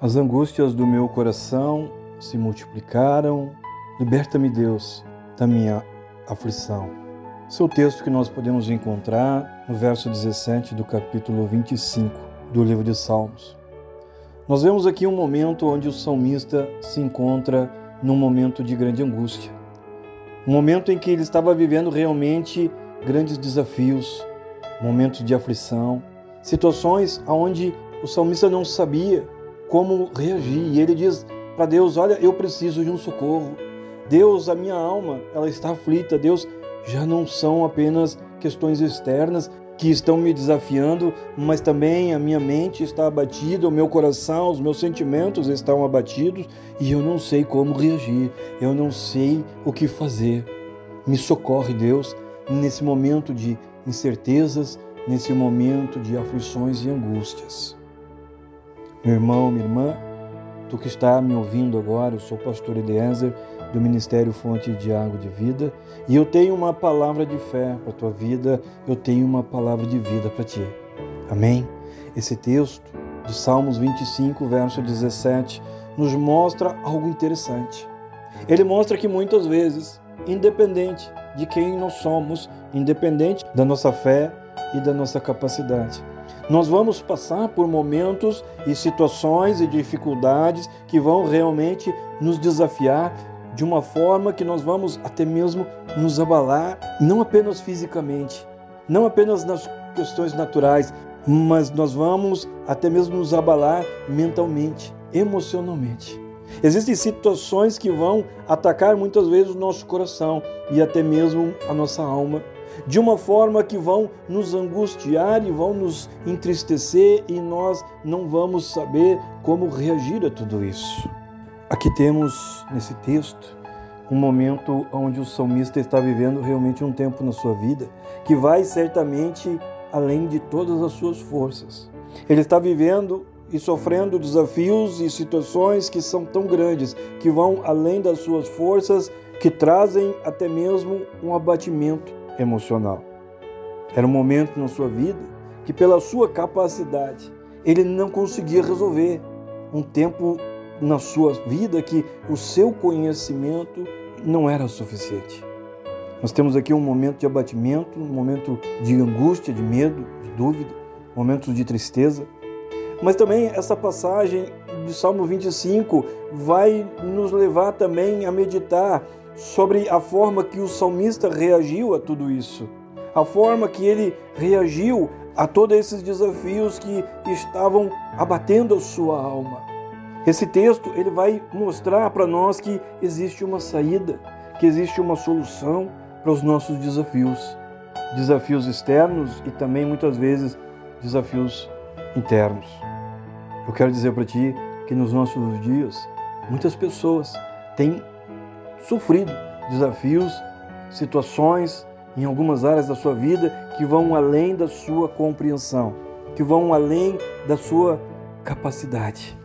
As angústias do meu coração se multiplicaram. Liberta-me, Deus, da minha aflição. Esse é o texto que nós podemos encontrar no verso 17 do capítulo 25 do livro de Salmos. Nós vemos aqui um momento onde o salmista se encontra num momento de grande angústia. Um momento em que ele estava vivendo realmente grandes desafios, momentos de aflição, situações onde o salmista não sabia como reagir. E ele diz para Deus: Olha, eu preciso de um socorro. Deus, a minha alma, ela está aflita. Deus, já não são apenas questões externas que estão me desafiando, mas também a minha mente está abatida, o meu coração, os meus sentimentos estão abatidos e eu não sei como reagir, eu não sei o que fazer. Me socorre, Deus, nesse momento de incertezas, nesse momento de aflições e angústias. Meu irmão, minha irmã, tu que está me ouvindo agora, eu sou o pastor Eliezer do Ministério Fonte de Água de Vida e eu tenho uma palavra de fé para a tua vida, eu tenho uma palavra de vida para ti. Amém? Esse texto de Salmos 25, verso 17, nos mostra algo interessante. Ele mostra que muitas vezes, independente de quem nós somos, independente da nossa fé e da nossa capacidade, nós vamos passar por momentos e situações e dificuldades que vão realmente nos desafiar de uma forma que nós vamos até mesmo nos abalar, não apenas fisicamente, não apenas nas questões naturais, mas nós vamos até mesmo nos abalar mentalmente, emocionalmente. Existem situações que vão atacar muitas vezes o nosso coração e até mesmo a nossa alma de uma forma que vão nos angustiar e vão nos entristecer e nós não vamos saber como reagir a tudo isso. Aqui temos nesse texto um momento onde o salmista está vivendo realmente um tempo na sua vida que vai certamente além de todas as suas forças. Ele está vivendo e sofrendo desafios e situações que são tão grandes, que vão além das suas forças, que trazem até mesmo um abatimento emocional. Era um momento na sua vida que, pela sua capacidade, ele não conseguia resolver. Um tempo na sua vida que o seu conhecimento não era suficiente. Nós temos aqui um momento de abatimento, um momento de angústia, de medo, de dúvida, momentos de tristeza. Mas também essa passagem de Salmo 25 vai nos levar também a meditar sobre a forma que o salmista reagiu a tudo isso, a forma que ele reagiu a todos esses desafios que estavam abatendo a sua alma. Esse texto ele vai mostrar para nós que existe uma saída, que existe uma solução para os nossos desafios, desafios externos e também muitas vezes desafios internos. Eu quero dizer para ti que nos nossos dias muitas pessoas têm sofrido desafios, situações em algumas áreas da sua vida que vão além da sua compreensão, que vão além da sua capacidade.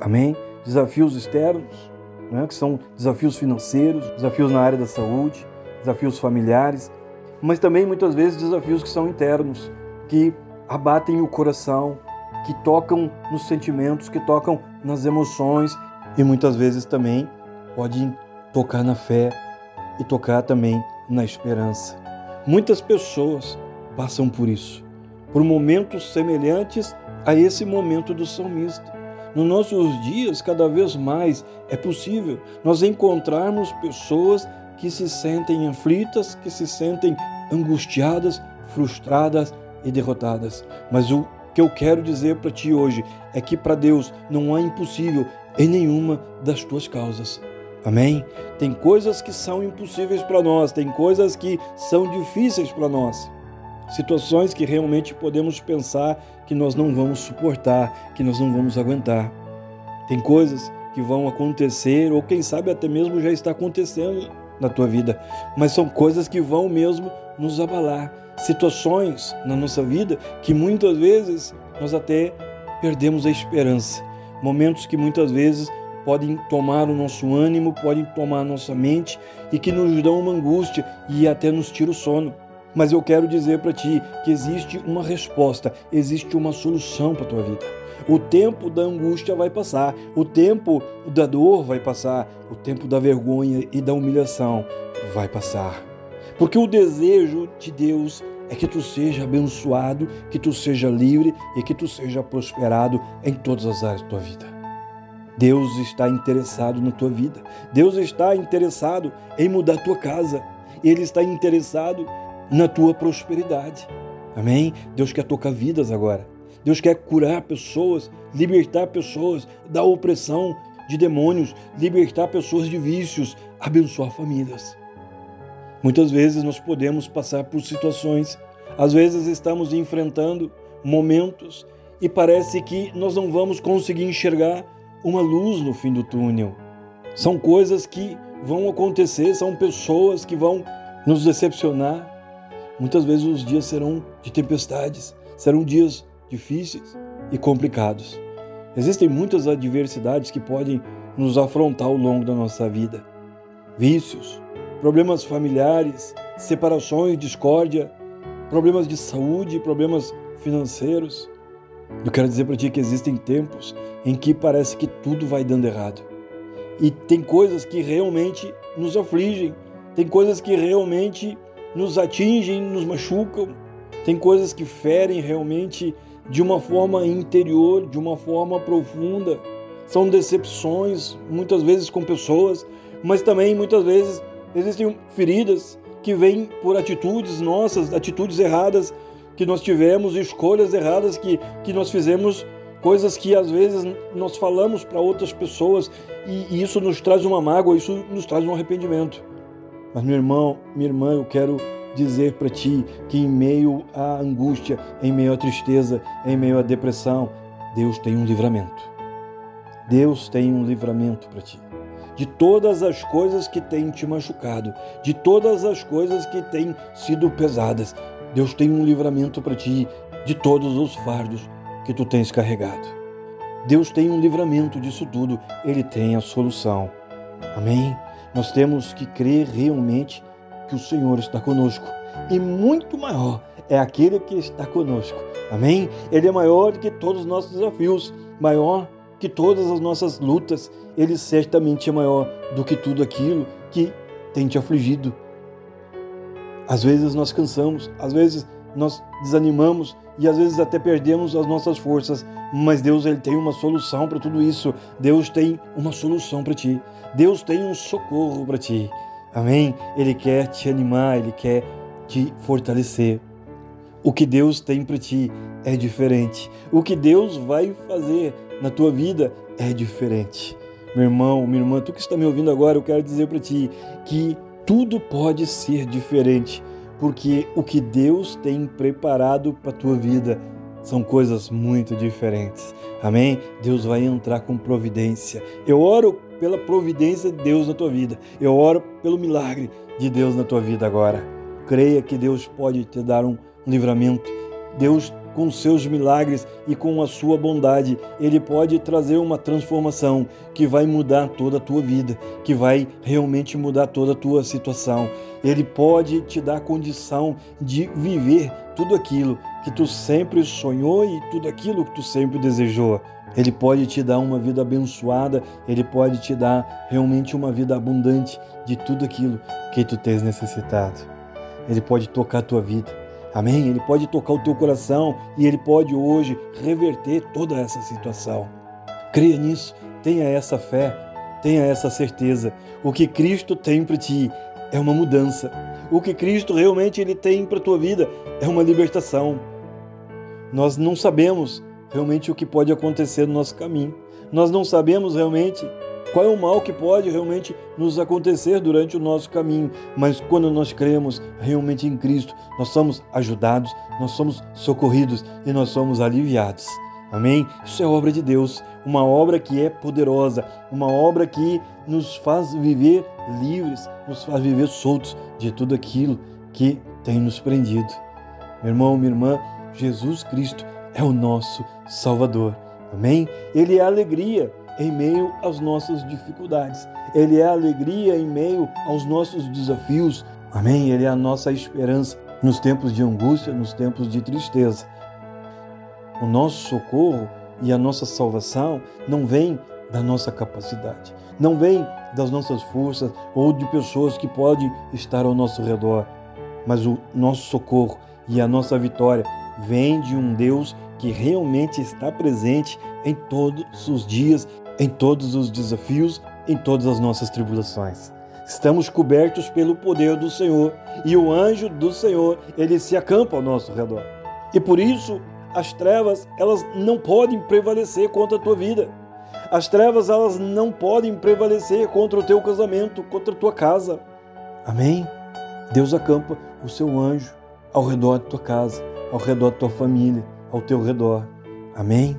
Amém? Desafios externos, né, que são desafios financeiros, desafios na área da saúde, desafios familiares, mas também muitas vezes desafios que são internos, que abatem o coração, que tocam nos sentimentos, que tocam nas emoções e muitas vezes também podem tocar na fé e tocar também na esperança. Muitas pessoas passam por isso, por momentos semelhantes a esse momento do salmista. Nos nossos dias, cada vez mais é possível nós encontrarmos pessoas que se sentem aflitas, que se sentem angustiadas, frustradas e derrotadas. Mas o que eu quero dizer para ti hoje é que para Deus não há impossível em nenhuma das tuas causas. Amém? Tem coisas que são impossíveis para nós, tem coisas que são difíceis para nós. Situações que realmente podemos pensar que nós não vamos suportar, que nós não vamos aguentar. Tem coisas que vão acontecer, ou quem sabe até mesmo já está acontecendo na tua vida, mas são coisas que vão mesmo nos abalar. Situações na nossa vida que muitas vezes nós até perdemos a esperança. Momentos que muitas vezes podem tomar o nosso ânimo, podem tomar a nossa mente e que nos dão uma angústia e até nos tira o sono. Mas eu quero dizer para ti que existe uma resposta, existe uma solução para a tua vida. O tempo da angústia vai passar, o tempo da dor vai passar, o tempo da vergonha e da humilhação vai passar. Porque o desejo de Deus é que tu seja abençoado, que tu seja livre e que tu seja prosperado em todas as áreas da tua vida. Deus está interessado na tua vida. Deus está interessado em mudar a tua casa. Ele está interessado na tua prosperidade. Amém? Deus quer tocar vidas agora. Deus quer curar pessoas, libertar pessoas da opressão de demônios, libertar pessoas de vícios, abençoar famílias. Muitas vezes nós podemos passar por situações, às vezes estamos enfrentando momentos e parece que nós não vamos conseguir enxergar uma luz no fim do túnel. São coisas que vão acontecer, são pessoas que vão nos decepcionar. Muitas vezes os dias serão de tempestades, serão dias difíceis e complicados. Existem muitas adversidades que podem nos afrontar ao longo da nossa vida. Vícios, problemas familiares, separações, discórdia, problemas de saúde, problemas financeiros. Eu quero dizer para ti que existem tempos em que parece que tudo vai dando errado. E tem coisas que realmente nos afligem, tem coisas que realmente nos atingem, nos machucam, tem coisas que ferem realmente de uma forma interior, de uma forma profunda. São decepções, muitas vezes com pessoas, mas também muitas vezes existem feridas que vêm por atitudes nossas, atitudes erradas que nós tivemos, escolhas erradas que, que nós fizemos, coisas que às vezes nós falamos para outras pessoas e, e isso nos traz uma mágoa, isso nos traz um arrependimento. Mas meu irmão, minha irmã, eu quero dizer para ti que em meio à angústia, em meio à tristeza, em meio à depressão, Deus tem um livramento. Deus tem um livramento para ti. De todas as coisas que têm te machucado, de todas as coisas que têm sido pesadas, Deus tem um livramento para ti de todos os fardos que tu tens carregado. Deus tem um livramento disso tudo, Ele tem a solução. Amém? Nós temos que crer realmente que o Senhor está conosco e muito maior é aquele que está conosco. Amém? Ele é maior do que todos os nossos desafios, maior que todas as nossas lutas. Ele certamente é maior do que tudo aquilo que tem te afligido, às vezes nós cansamos, às vezes nós desanimamos e às vezes até perdemos as nossas forças, mas Deus ele tem uma solução para tudo isso. Deus tem uma solução para ti. Deus tem um socorro para ti. Amém? Ele quer te animar, ele quer te fortalecer. O que Deus tem para ti é diferente. O que Deus vai fazer na tua vida é diferente. Meu irmão, minha irmã, tu que está me ouvindo agora, eu quero dizer para ti que tudo pode ser diferente, porque o que Deus tem preparado para a tua vida são coisas muito diferentes. Amém? Deus vai entrar com providência. Eu oro pela providência de Deus na tua vida. Eu oro pelo milagre de Deus na tua vida agora. Creia que Deus pode te dar um livramento. Deus com seus milagres e com a sua bondade, ele pode trazer uma transformação que vai mudar toda a tua vida, que vai realmente mudar toda a tua situação. Ele pode te dar condição de viver tudo aquilo que tu sempre sonhou e tudo aquilo que tu sempre desejou. Ele pode te dar uma vida abençoada, ele pode te dar realmente uma vida abundante de tudo aquilo que tu tens necessitado. Ele pode tocar a tua vida. Amém? Ele pode tocar o teu coração e ele pode hoje reverter toda essa situação. Creia nisso, tenha essa fé, tenha essa certeza. O que Cristo tem para ti é uma mudança. O que Cristo realmente ele tem para tua vida é uma libertação. Nós não sabemos realmente o que pode acontecer no nosso caminho. Nós não sabemos realmente qual é o mal que pode realmente nos acontecer durante o nosso caminho? Mas quando nós cremos realmente em Cristo, nós somos ajudados, nós somos socorridos e nós somos aliviados. Amém? Isso é obra de Deus. uma obra que é poderosa, uma obra que nos faz viver livres, nos faz viver soltos de tudo aquilo que tem nos prendido. Meu irmão, minha irmã, Jesus Cristo é o nosso Salvador. Amém? Ele é alegria em meio às nossas dificuldades. Ele é alegria em meio aos nossos desafios. Amém? Ele é a nossa esperança nos tempos de angústia, nos tempos de tristeza. O nosso socorro e a nossa salvação não vem da nossa capacidade, não vem das nossas forças ou de pessoas que podem estar ao nosso redor, mas o nosso socorro e a nossa vitória vem de um Deus que realmente está presente em todos os dias, em todos os desafios, em todas as nossas tribulações. Estamos cobertos pelo poder do Senhor e o anjo do Senhor, ele se acampa ao nosso redor. E por isso, as trevas, elas não podem prevalecer contra a tua vida. As trevas, elas não podem prevalecer contra o teu casamento, contra a tua casa. Amém? Deus acampa o seu anjo ao redor da tua casa, ao redor da tua família, ao teu redor. Amém?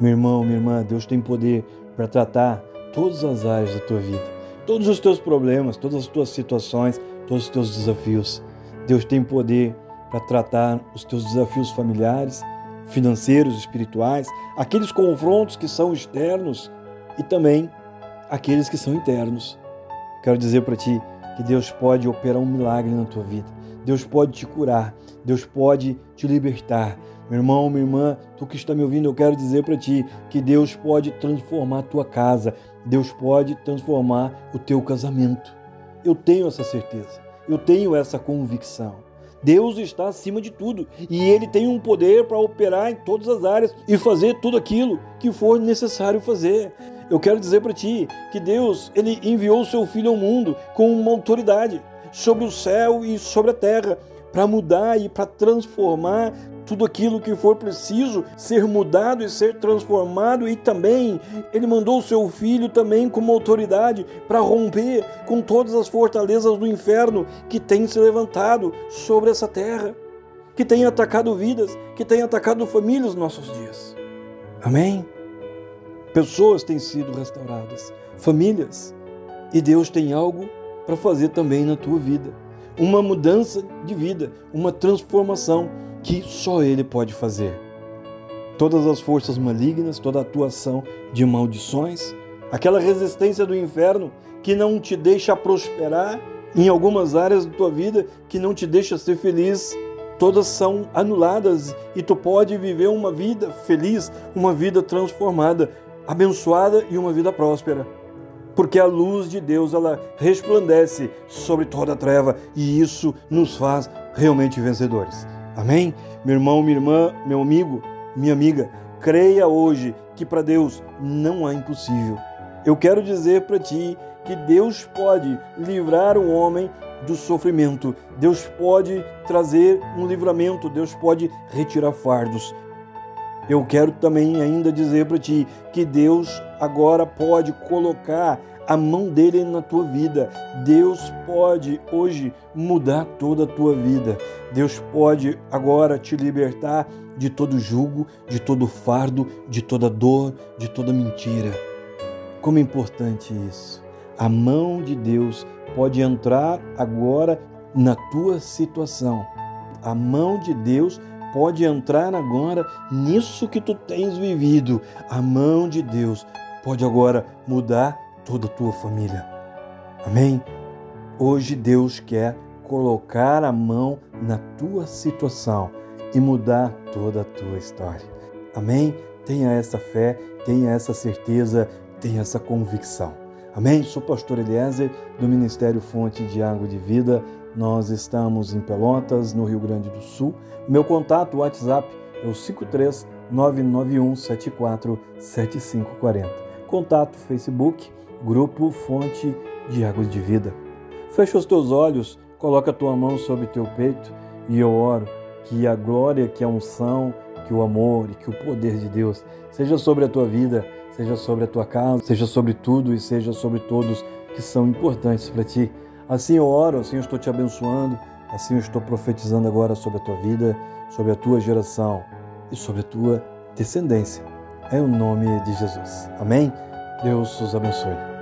Meu irmão, minha irmã, Deus tem poder para tratar todas as áreas da tua vida, todos os teus problemas, todas as tuas situações, todos os teus desafios. Deus tem poder para tratar os teus desafios familiares, financeiros, espirituais, aqueles confrontos que são externos e também aqueles que são internos. Quero dizer para ti que Deus pode operar um milagre na tua vida. Deus pode te curar, Deus pode te libertar. Meu irmão, minha irmã, tu que está me ouvindo, eu quero dizer para ti que Deus pode transformar a tua casa, Deus pode transformar o teu casamento. Eu tenho essa certeza, eu tenho essa convicção. Deus está acima de tudo e Ele tem um poder para operar em todas as áreas e fazer tudo aquilo que for necessário fazer. Eu quero dizer para ti que Deus ele enviou o seu Filho ao mundo com uma autoridade sobre o céu e sobre a terra para mudar e para transformar tudo aquilo que for preciso ser mudado e ser transformado, e também ele mandou o seu filho também como autoridade para romper com todas as fortalezas do inferno que tem se levantado sobre essa terra, que tem atacado vidas, que tem atacado famílias nos nossos dias. Amém? Pessoas têm sido restauradas, famílias, e Deus tem algo para fazer também na tua vida. Uma mudança de vida, uma transformação que só Ele pode fazer. Todas as forças malignas, toda a atuação de maldições, aquela resistência do inferno que não te deixa prosperar em algumas áreas da tua vida, que não te deixa ser feliz, todas são anuladas e tu pode viver uma vida feliz, uma vida transformada, abençoada e uma vida próspera. Porque a luz de Deus ela resplandece sobre toda a treva e isso nos faz realmente vencedores. Amém? Meu irmão, minha irmã, meu amigo, minha amiga, creia hoje que para Deus não há impossível. Eu quero dizer para ti que Deus pode livrar o homem do sofrimento. Deus pode trazer um livramento, Deus pode retirar fardos. Eu quero também ainda dizer para ti que Deus agora pode colocar a mão dele na tua vida. Deus pode hoje mudar toda a tua vida. Deus pode agora te libertar de todo jugo, de todo fardo, de toda dor, de toda mentira. Como é importante isso. A mão de Deus pode entrar agora na tua situação. A mão de Deus pode entrar agora nisso que tu tens vivido. A mão de Deus pode agora mudar toda a tua família. Amém? Hoje Deus quer colocar a mão na tua situação e mudar toda a tua história. Amém? Tenha essa fé, tenha essa certeza, tenha essa convicção. Amém? Sou pastor Eliezer do Ministério Fonte de Água de Vida. Nós estamos em Pelotas, no Rio Grande do Sul. Meu contato WhatsApp é o 53 991 74 7540. Contato Facebook Grupo Fonte de Águas de Vida. Fecha os teus olhos, coloca a tua mão sobre teu peito e eu oro que a glória, que a unção, que o amor e que o poder de Deus seja sobre a tua vida, seja sobre a tua casa, seja sobre tudo e seja sobre todos que são importantes para ti. Assim eu oro, assim eu estou te abençoando, assim eu estou profetizando agora sobre a tua vida, sobre a tua geração e sobre a tua descendência. em nome de Jesus. Amém? Deus os abençoe.